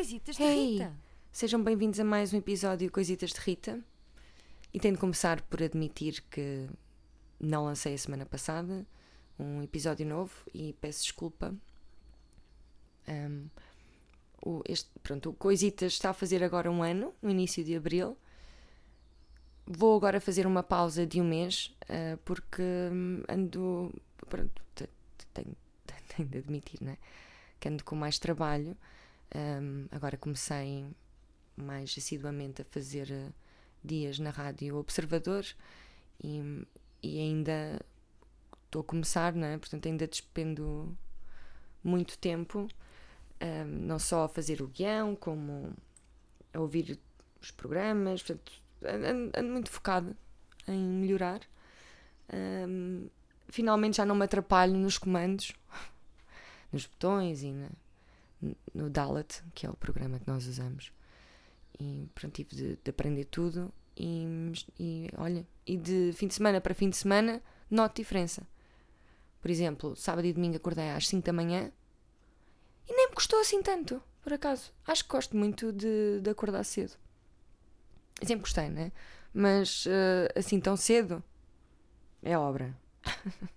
Coisitas de Hey! Rita. Sejam bem-vindos a mais um episódio Coisitas de Rita. E tenho de começar por admitir que não lancei a semana passada um episódio novo e peço desculpa. Ahm, o, este, pronto, o Coisitas está a fazer agora um ano, no início de abril. Vou agora fazer uma pausa de um mês, ah, porque hum, ando. Pronto, te- te- tenho, tenho de admitir, né? Que ando com mais trabalho. Ahm, agora comecei mais assiduamente a fazer eh, dias na Rádio Observador e, e ainda estou a começar, né? portanto ainda despendo muito tempo, ahm, não só a fazer o guião, como a ouvir os programas, portanto ando, ando muito focada em melhorar. Ahm, finalmente já não me atrapalho nos comandos, nos botões e na, no Dalet, que é o programa que nós usamos. E pronto, tive de, de aprender tudo. E, e olha, e de fim de semana para fim de semana, noto diferença. Por exemplo, sábado e domingo acordei às 5 da manhã e nem me custou assim tanto, por acaso. Acho que gosto muito de, de acordar cedo. Sempre gostei, né? Mas eh, assim tão cedo é obra.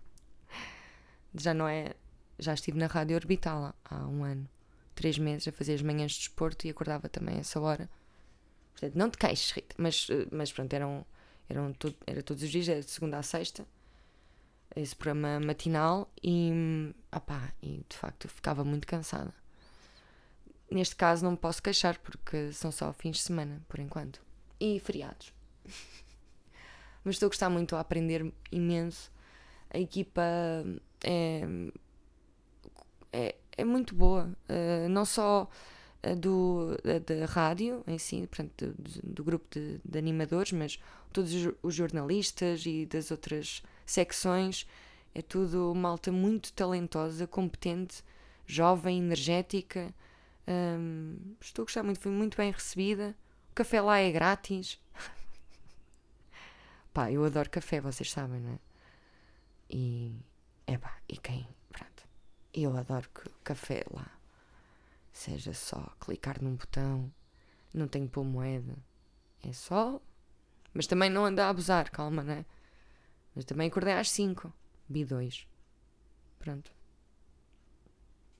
Já não é. Já estive na Rádio Orbital há um ano três meses a fazer as manhãs de desporto e acordava também a essa hora. Portanto, não te queixes, Rita, mas, eh, mas pronto, eram, eram todo, era todos os dias, era de segunda a sexta, esse programa matinal e, opá, e de facto ficava muito cansada. Neste caso não me posso queixar porque são só fins de semana, por enquanto. E feriados. mas estou a gostar muito a aprender imenso. A equipa é, é, é muito boa, eh, não só a do, da, rádio em si, portanto, do, do grupo de, de animadores, mas todos os, jornalistas e das outras secções, é tudo malta muito talentosa, competente, jovem, energética. Hum, estou a gostar muito, fui muito bem recebida. O café lá é grátis. Pá, eu adoro café, vocês sabem, não é? E, epá, e quem, eu adoro que café lá seja só clicar num botão, não tenho pôr moeda, é só. Mas também não anda a abusar, calma, né? Mas também acordei às 5, bi 2. Pronto.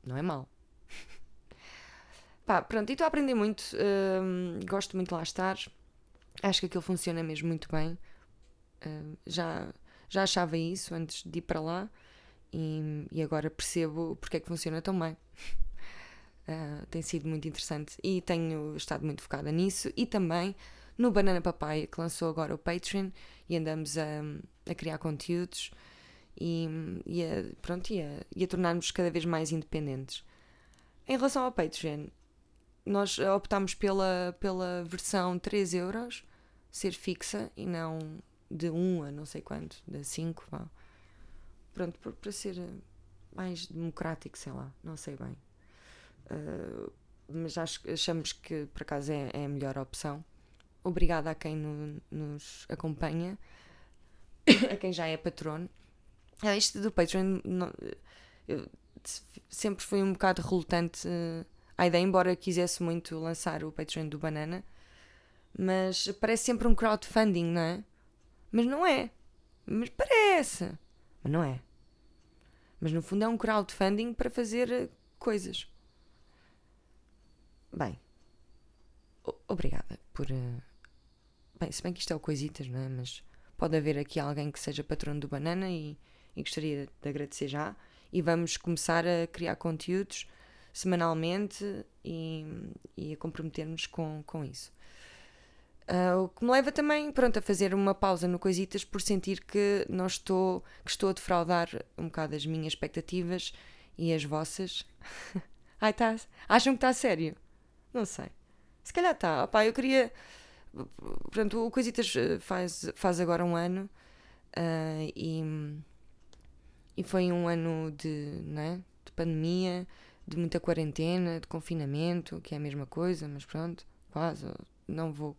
Não é mal. Pá, pronto, e estou a aprender muito, hum, gosto muito de lá estar, acho que aquilo funciona mesmo muito bem. Hum, já, já achava isso antes de ir para lá e, e agora percebo porque é que funciona tão bem. Uh, tem sido muito interessante e tenho estado muito focada nisso e também no Banana Papai que lançou agora o Patreon e andamos a, a criar conteúdos e, e, a, pronto, e, a, e a tornar-nos cada vez mais independentes. Em relação ao Patreon, nós optámos pela, pela versão 3 euros, ser fixa e não de 1 a não sei quanto, de 5, vá. Pronto, para ser mais democrático, sei lá, não sei bem. Uh, mas acho, achamos que por acaso é, é a melhor opção. Obrigada a quem no- nos acompanha, a quem já é patrono. Ah, isto do Patreon não- sempre fui um bocado relutante uh, à ideia, embora quisesse muito lançar o Patreon do Banana, mas parece sempre um crowdfunding, não é? Mas não é. Mas parece. Mas não é. Mas no fundo é um crowdfunding para fazer uh, coisas. Bem, obrigada por. eh, Bem, se bem que isto é o Coisitas, não é? Mas pode haver aqui alguém que seja patrono do Banana e, e gostaria de agradecer já. E vamos começar a criar conteúdos semanalmente e, e a comprometermos com, com isso. Ah, o que me leva também pronto, a fazer uma pausa no Coisitas por sentir que não estou, que estou a defraudar um bocado as minhas expectativas e as vossas. Ai, tá. Acham que está sério? Não sei. Se calhar está. Opá, eu queria. Portanto, o Coisitas eh, faz, faz agora um ano ah, e, e foi um ano de, né, de pandemia, de muita quarentena, de confinamento, que é a mesma coisa, mas pronto, quase. Não vou,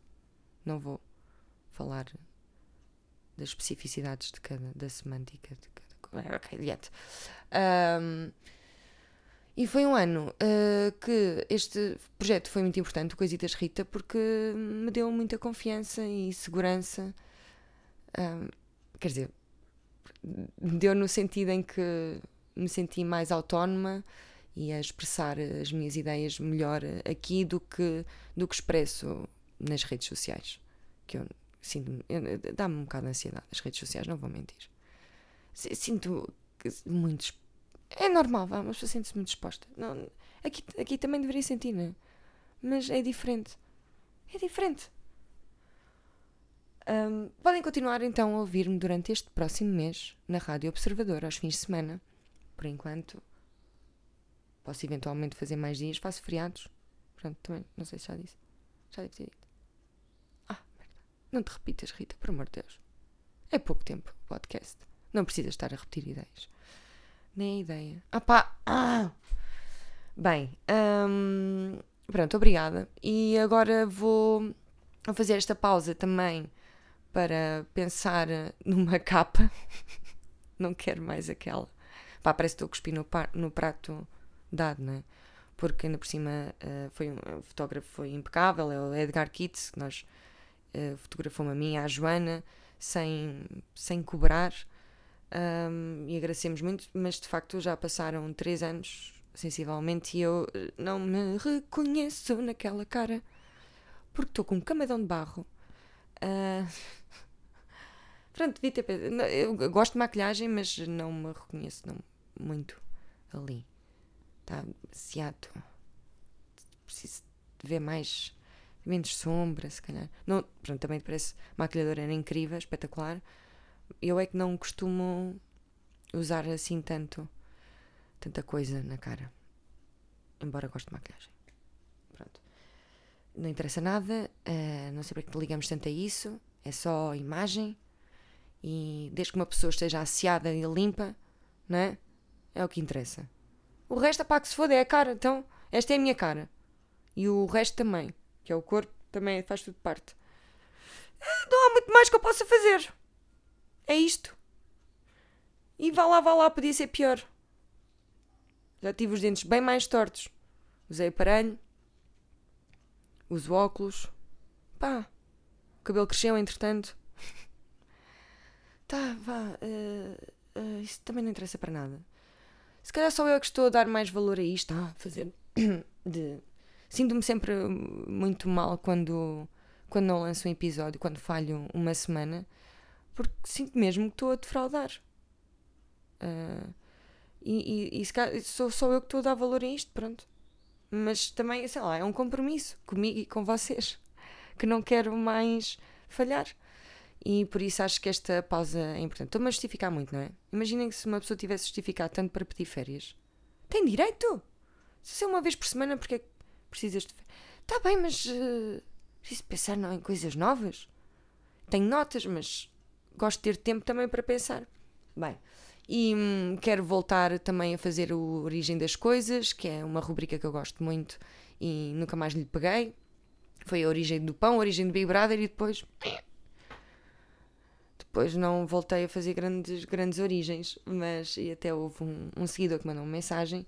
não vou falar das especificidades de cada, da semântica de cada coisa. Ok, adiante. Ahm, E foi um ano uh, que este projeto foi muito importante, Coisitas Rita, porque me deu muita confiança e segurança. Uh, quer dizer, deu no sentido em que me senti mais autónoma e a expressar as minhas ideias melhor aqui do que, do que expresso nas redes sociais. Que eu sinto. Dá-me um bocado de ansiedade as redes sociais, não vou mentir. Sinto muito. É normal, vá, mas sente-se muito exposta. Não, aqui, aqui também deveria sentir, né? Mas é diferente. É diferente. Um, podem continuar então a ouvir-me durante este próximo mês na Rádio Observador, aos fins de semana. Por enquanto, posso eventualmente fazer mais dias, faço feriados. Pronto, também, não sei se já disse. Já deve ter dito. Ah, merda. Não te repitas, Rita, por amor de Deus. É pouco tempo o podcast. Não precisas estar a repetir ideias. Nem a ideia. Ah pá! Ah! Bem, hum, pronto, obrigada. E agora vou fazer esta pausa também para pensar numa capa. não quero mais aquela. Pá, parece que estou a cuspir no, no prato dado, não é? Porque ainda por cima uh, foi um, o fotógrafo foi impecável, é o Edgar Kitts, que nós uh, fotografou-me a mim, à Joana, sem, sem cobrar. Um, e agradecemos muito, mas de facto já passaram três anos, sensivelmente, e eu eh, não me reconheço naquela cara, porque estou com um camadão de barro. Uh, Pronto, devia ter. Eu gosto de maquilhagem, mas não me reconheço não, muito ali. Está demasiado. Preciso de ver mais. Menos sombra, se calhar. Não, pronto, também parece. maquilhadora era incrível, espetacular. Eu é que não costumo usar assim tanto. tanta coisa na cara. Embora goste de maquilhagem. Pronto. Não interessa nada. Uh, não sei para que ligamos tanto a isso. É só imagem e desde que uma pessoa esteja asseada e limpa, não é? É o que interessa. O resto, é pá, que se foda, é a cara. Então, esta é a minha cara. E o resto também, que é o corpo, também faz tudo parte. Não há muito mais que eu possa fazer. É isto. E vá lá, vá lá, podia ser pior. Já tive os dentes bem mais tortos. Usei aparelho. Uso óculos. Pá. O cabelo cresceu, entretanto tá, vá, uh, uh, isso também não interessa para nada. Se calhar só eu que estou a dar mais valor a isto, ah, fazer de. Sinto-me sempre muito mal quando, quando não lanço um episódio, quando falho uma semana, porque sinto mesmo que estou a defraudar. Uh, e, e, e sou só eu que estou a dar valor a isto, pronto. Mas também, sei lá, é um compromisso comigo e com vocês, que não quero mais falhar. E por isso acho que esta pausa é importante. Estou-me a justificar muito, não é? Imaginem que se uma pessoa tivesse justificado tanto para pedir férias. Tem direito! Se é uma vez por semana, porque é que precisas de? Está bem, mas uh, preciso pensar não, em coisas novas. Tenho notas, mas gosto de ter tempo também para pensar. Bem, e hum, quero voltar também a fazer o Origem das Coisas, que é uma rubrica que eu gosto muito e nunca mais lhe peguei. Foi a origem do pão, a origem do Big Brother e depois depois não voltei a fazer grandes, grandes origens, mas e até houve um, um seguidor que mandou uma mensagem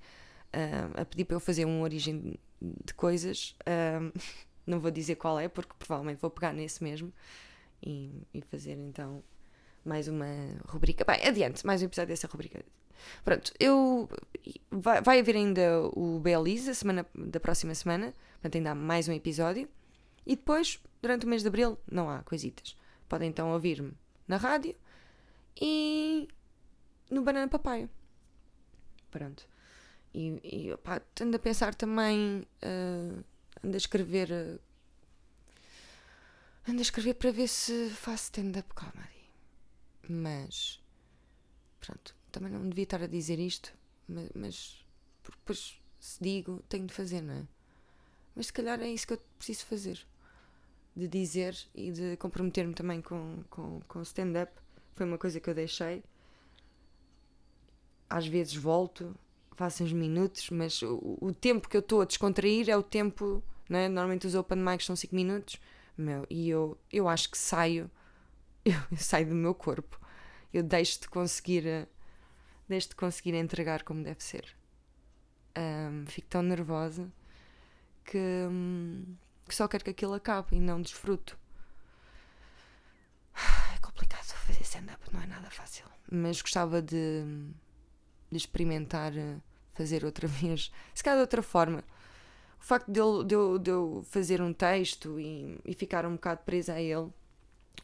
uh, a pedir para eu fazer uma origem de coisas. Uh, não vou dizer qual é, porque provavelmente vou pegar nesse mesmo e, e fazer então mais uma rubrica. Bem, adiante, mais um episódio dessa rubrica. Pronto, eu. Vai, vai haver ainda o Bealize, a semana da próxima semana, portanto, ainda há mais um episódio. E depois, durante o mês de abril, não há coisitas. Podem então ouvir-me na rádio e no Banana Papaya. Pronto. E, e ando a pensar também, uh, ando a escrever. Uh, ando a escrever para ver se faço stand-up comedy. Mas. Pronto, também não devia estar a dizer isto, mas, mas depois se digo, tenho de fazer, não é? Mas se calhar é isso que eu preciso fazer de dizer e de comprometer-me também com, com, com stand-up. Foi uma coisa que eu deixei. Às vezes volto, faço uns minutos, mas o, o tempo que eu estou a descontrair é o tempo. Né? Normalmente os open mics são 5 minutos. Meu, e eu, eu acho que saio, eu, eu saio do meu corpo. Eu deixo de conseguir, deixo de conseguir entregar como deve ser. Um, fico tão nervosa que, um, que só quero que aquilo acabe e não desfruto. É complicado fazer stand-up, não é nada fácil. Mas gostava de, de experimentar eh, fazer outra vez, se calhar de outra forma. O facto de eu, de eu, de eu fazer um texto e, e ficar um bocado presa a ele,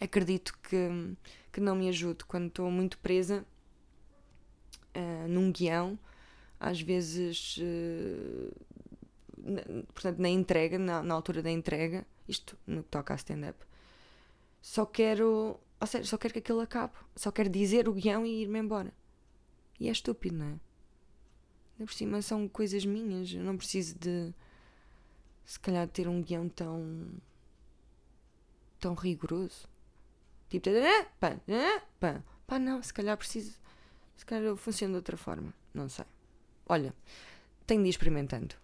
acredito que, que não me ajude quando estou muito presa uh, num guião às vezes, uh, na, portanto, na entrega, na, na, altura da entrega, isto no que toca a stand-up, só quero, ou seja, só quero que aquilo acabe, só quero dizer o guião e ir-me embora. E é estúpido, não é? Ainda por cima são coisas minhas, eu não preciso de, se calhar, ter um guião tão. tão rigoroso. Tipo, pá, pá, pá, não, se calhar preciso. Se calhar eu funciono de outra forma, não sei. Olha, tenho de ir experimentando.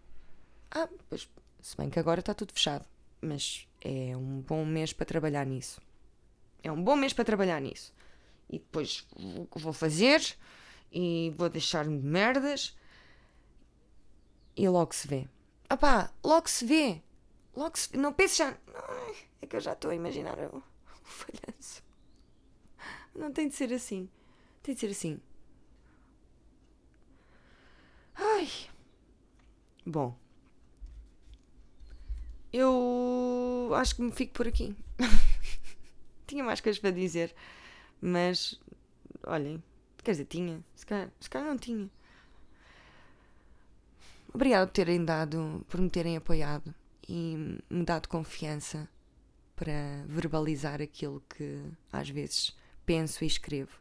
Ah, pois, se bem que agora está tudo fechado. Mas é um bom mês para trabalhar nisso. É um bom mês para trabalhar nisso. E depois vou fazer e vou deixar-me de merdas e logo se vê. Ah pá, logo se vê. Logo se vê. Não penses já. é que eu já estou a imaginar o, o falhanço. Não tem de ser assim. Tem de ser assim. Ai. Bom. Eu acho que me fico por aqui. tinha mais coisas para dizer, mas olhem, quer dizer, tinha, se calhar, se calhar não tinha. Obrigada por terem dado, por me terem apoiado e me dado confiança para verbalizar aquilo que às vezes penso e escrevo.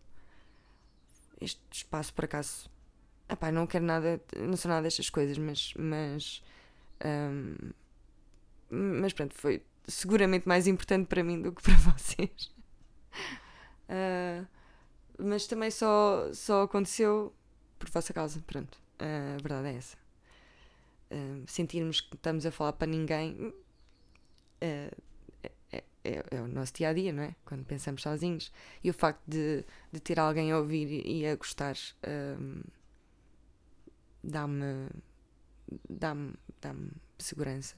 Este espaço, por acaso, Epá, não quero nada, não sou nada destas coisas, mas. Mas, um, mas pronto, foi seguramente mais importante para mim do que para vocês. Mas também só, só aconteceu por vossa causa, pronto. Uh, a verdade é essa. Uh, sentirmos que estamos a falar para ninguém é, é, é, o nosso dia a dia, não é? Quando pensamos sozinhos. E o facto de, de ter alguém a ouvir e a gostar dá-me dá-me dá segurança,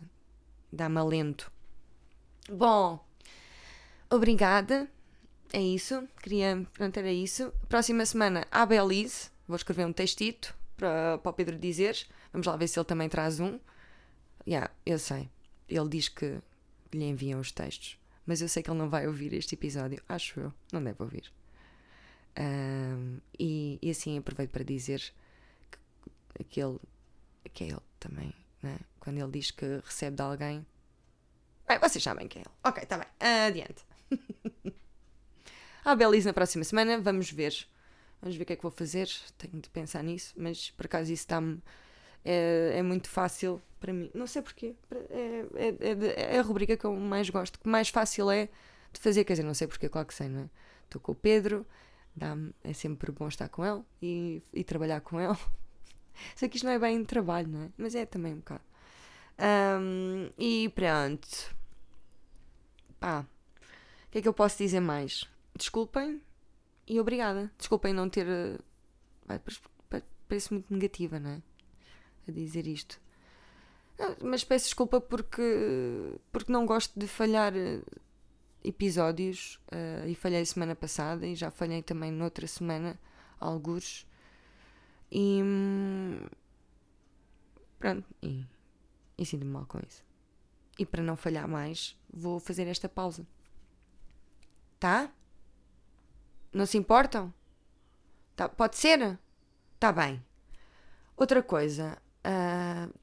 dá-me alento. Bom, obrigada. É isso. Queria. Pronto, era isso. Próxima semana, a Belize. Vou escrever um textito para, para o Pedro dizer. Vamos lá ver se ele também traz um. Yeah, eu sei. Ele diz que lhe enviam os textos. Mas eu sei que ele não vai ouvir este episódio. Acho eu. Não deve ouvir. Um, e, e assim aproveito para dizer aquele que é ele também, né? quando ele diz que recebe de alguém. Bem, vocês sabem que é ele. Ok, está bem. Adiante. A Belize na próxima semana, vamos ver. Vamos ver o que é que vou fazer. Tenho de pensar nisso, mas por acaso isso está-me. É, é, muito fácil para mim. Não sei porquê. É, é, é, a rubrica que eu mais gosto, que mais fácil é de fazer. Quer dizer, não sei porquê, claro que sei, não é? Estou com o Pedro, é sempre bom estar com ele e, e trabalhar com ele. Sei que isto não é bem trabalho, não é? Mas é também um bocado. Um, e pronto. Pá. O que é que eu posso dizer mais? Desculpem e obrigada. Desculpem não ter. Parece muito negativa, não é? A dizer isto. Não, mas peço desculpa porque, porque não gosto de falhar eh, episódios uh, e falhei semana passada e já falhei também noutra semana, alguns. E. Pronto, e, e sinto-me mal com isso. E para não falhar mais, vou fazer esta pausa. Tá? Não se importam? Tá, pode ser? Tá bem. Outra coisa, uh,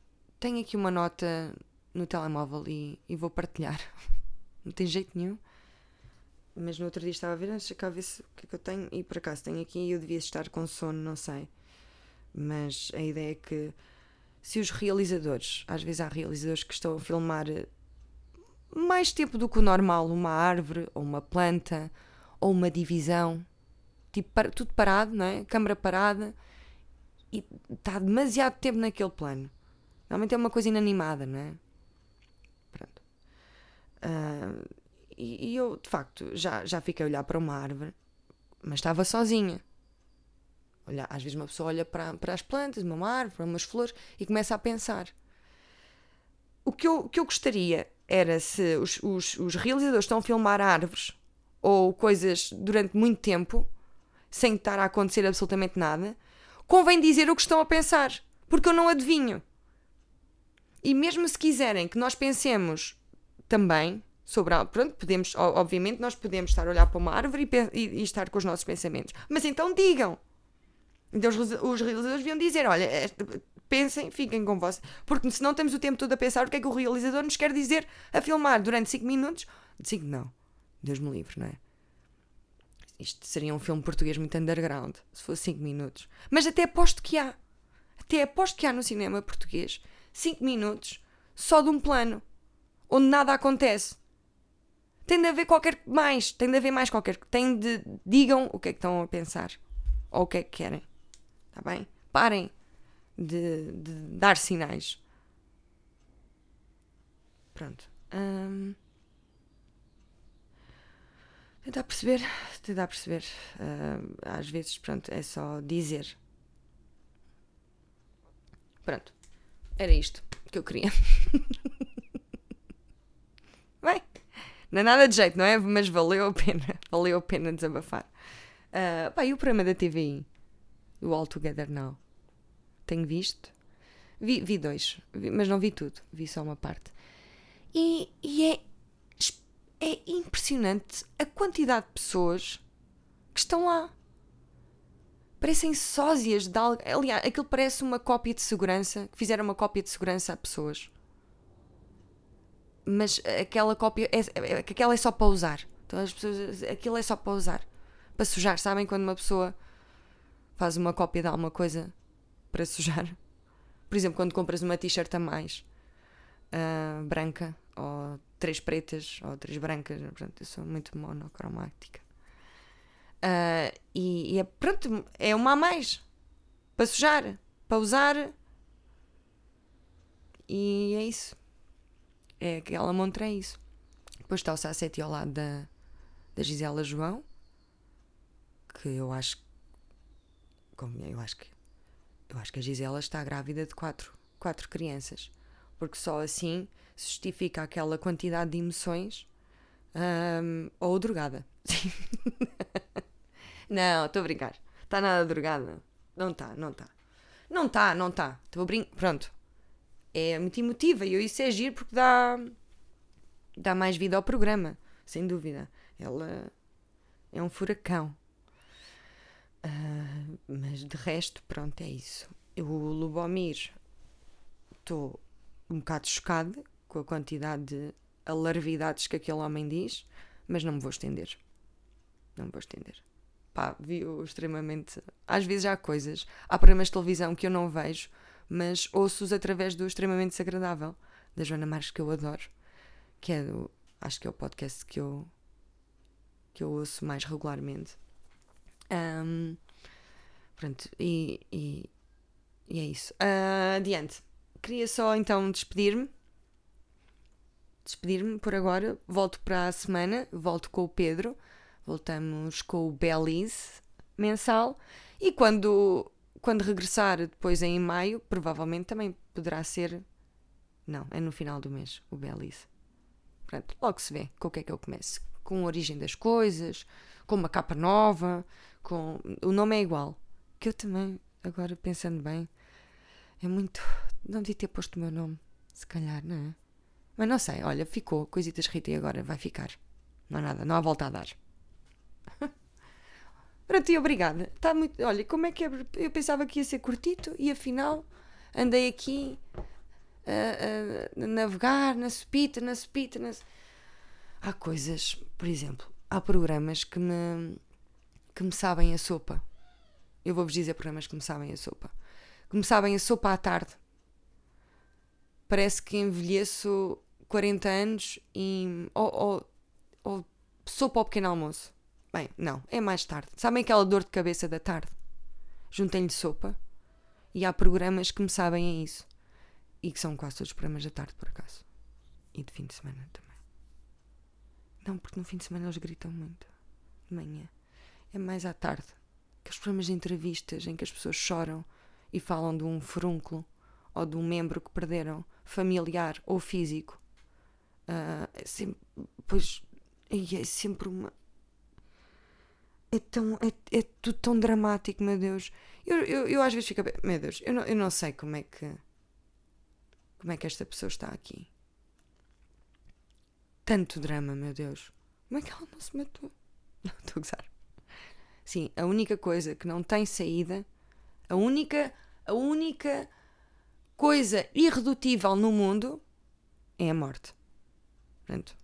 tenho aqui uma nota no telemóvel e, e, vou partilhar. Não tem jeito nenhum. Mas no outro dia estava a ver, deixa cá ver se, o que é que eu tenho. E por acaso tenho aqui e eu devia estar com sono, não sei mas a ideia é que se os realizadores, às vezes há realizadores que estão a filmar eh, mais tempo do que o normal, uma árvore ou uma planta ou uma divisão, tipo tudo parado, não é? Câmara parada e está demasiado tempo naquele plano. Normalmente é uma coisa inanimada, não é? Pronto. Uh, e, e, eu, de facto, já, já fiquei a olhar para uma árvore, mas estava sozinha. Olha, às vezes uma pessoa olha para, para as plantas, uma árvore, para umas flores e começa a pensar. O que eu, que eu gostaria era se os, os, os realizadores estão a filmar árvores ou coisas durante muito tempo, sem estar a acontecer absolutamente nada, convém dizer o que estão a pensar, porque eu não adivinho. E mesmo se quiserem que nós pensemos também sobre pronto, podemos, obviamente, nós podemos estar a olhar para uma árvore e, e, e estar com os nossos pensamentos, mas então digam. Então os, os realizadores deviam dizer: olha, pensem, fiquem com vós. Porque se não temos o tempo todo a pensar o que é que o realizador nos quer dizer a filmar durante 5 minutos. 5 não. Deus me livre, não é? Isto seria um filme português muito underground, se fosse 5 minutos. Mas até aposto que há. Até aposto que há no cinema português 5 minutos só de um plano, onde nada acontece. Tem de haver qualquer mais, tem de haver mais qualquer. Tem de. Digam o que é que estão a pensar. Ou o que é que querem. Está bem? Parem de, de dar sinais. Pronto. Hum, tentar perceber, tentar perceber. Hum, às vezes, pronto, é só dizer. Pronto. Era isto que eu queria. Bem, não é nada de jeito, não é? Mas valeu a pena. Valeu a pena desabafar. Uh, pá, e o programa da TVI? O All Together Now? tenho visto. Vi, vi dois, vi, mas não vi tudo, vi só uma parte. E, e é, é impressionante a quantidade de pessoas que estão lá. Parecem sósias de algo. Aliás, aquilo parece uma cópia de segurança, que fizeram uma cópia de segurança a pessoas. Mas aquela cópia, é, é, aquela é só para usar. Então as pessoas, aquilo é só para usar. Para sujar, sabem? Quando uma pessoa faz uma cópia de alguma coisa para sujar. Por exemplo, quando compras uma t-shirt a mais uh, branca, ou três pretas, ou três brancas, portanto, eu sou muito monocromática. Uh, e, e é, pronto, é uma a mais para sujar, para usar. E é isso. É aquela montra, é isso. Depois está o Sassetti ao lado da, da Gisela João, que eu acho. Como eu acho que eu acho que a Gisela está grávida de quatro, quatro crianças, porque só assim se justifica aquela quantidade de emoções um, ou drogada. não, estou a brincar. Está nada drogada. Não está, não está. Não está, não está. Estou a brincar. Pronto. É muito emotiva e isso é giro porque dá, dá mais vida ao programa, sem dúvida. Ela é um furacão. Uh, mas de resto, pronto, é isso. Eu, o Lubomir, estou um bocado chocada com a quantidade de alarvidades que aquele homem diz, mas não me vou estender. Não me vou estender. Pá, viu extremamente. Às vezes há coisas, há programas de televisão que eu não vejo, mas ouço-os através do extremamente desagradável da Joana Marques, que eu adoro, que é do. Acho que é o podcast que eu, que eu ouço mais regularmente. Um, pronto, e, e, e, é isso. Uh, adiante. Queria só então despedir-me. Despedir-me por agora. Volto para a semana. Volto com o Pedro. Voltamos com o Belize mensal. E quando, quando regressar depois em maio, provavelmente também poderá ser. Não, é no final do mês, o Belize. Pronto, logo se vê com o que é que eu começo. Com a origem das coisas, com uma capa nova, com. O nome é igual. Que eu também, agora pensando bem, é muito. Não devia ter posto o meu nome, se calhar, não é? Mas não sei, olha, ficou. Coisitas Rita e agora vai ficar. Não há nada, não há volta a dar. Ti, obrigada. Está muito. Olha, como é que é? Eu pensava que ia ser curtito e afinal andei aqui a, a navegar na supita, na supita. Na... Há coisas, por exemplo, há programas que me que me sabem a sopa. Eu vou-vos dizer programas que me sabem a sopa. Que me sabem a sopa à tarde. Parece que envelheço 40 anos e. Ou, ou, ou sopa ao pequeno almoço. Bem, não, é mais tarde. Sabem aquela dor de cabeça da tarde? Juntem-lhe sopa. E há programas que me sabem a isso. E que são quase todos programas da tarde, por acaso. E de fim de semana também. Não, porque no fim de semana eles gritam muito. De manhã é mais à tarde. aqueles programas de entrevistas em que as pessoas choram e falam de um furúnculo ou de um membro que perderam, familiar ou físico. Uh, é sempre, pois, é sempre uma. É, tão, é, é tudo tão dramático, meu Deus. Eu, eu, eu às vezes fico. Meu Deus, eu não, eu não sei como é que. Como é que esta pessoa está aqui. Tanto drama, meu Deus. Como é que ela não se matou? Não, estou a gozar. Sim, a única coisa que não tem saída, a única, a única coisa irredutível no mundo é a morte. Portanto,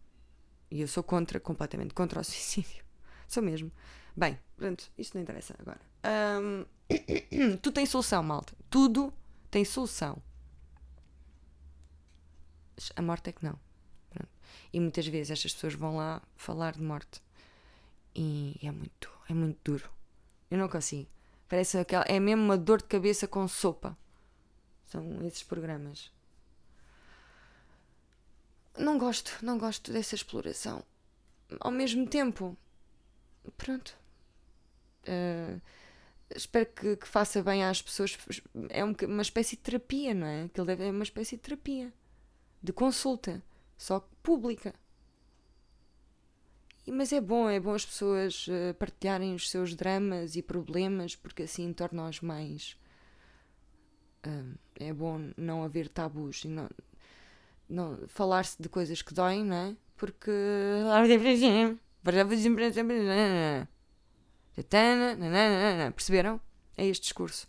e eu sou contra, completamente contra o suicídio. Sou mesmo. Bem, pronto, isto não interessa agora. Um, tudo tem solução, malta. Tudo tem solução. A morte é que não. Pronto. E muitas vezes estas pessoas vão lá falar de morte. E é muito, é muito duro. Eu não consigo. Parece aquela. É mesmo uma dor de cabeça com sopa. São esses programas. Não gosto, não gosto dessa exploração. Ao mesmo tempo, pronto. Uh, espero que, que, faça bem às pessoas. É uma espécie de terapia, não é? Aquilo deve, é uma espécie de terapia. De consulta. Só pública. Mas é bom, é bom as pessoas uh, partilharem os seus dramas e problemas, porque assim torna-os mais. Uh, é bom não haver tabus e não falar-se de coisas que doem, não é? Porque. Perceberam? É este discurso.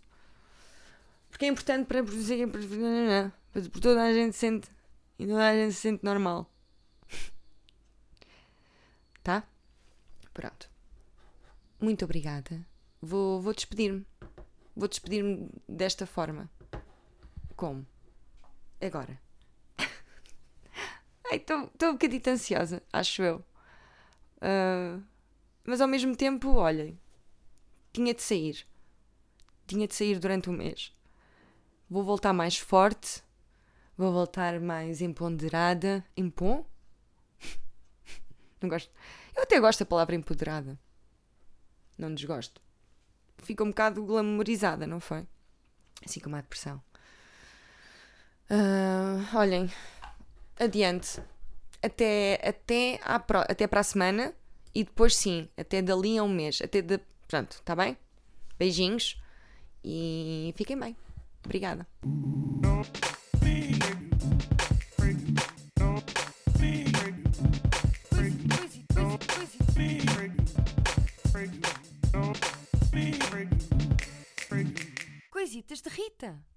Porque é importante para para toda a gente sente e toda a gente se sente normal. Tá? Pronto. Muito obrigada. Vou, vou despedir-me. Vou despedir-me desta forma. Como? Agora. Estou um bocadinho ansiosa, acho eu. Uh, mas ao mesmo tempo, olhem, tinha de sair. Tinha de sair durante um mês. Vou voltar mais forte. Vou voltar mais empoderada. Empom? Não gosto. Eu até gosto da palavra empoderada. Não desgosto. Fica um bocado glamorizada, não foi? Assim como a depressão. Uh, olhem, adiante. Até, até, à pro, até para a semana e depois sim, até dali a um mês. Até de, pronto, tá bem? Beijinhos e fiquem bem. Obrigada. Coisitas de Rita.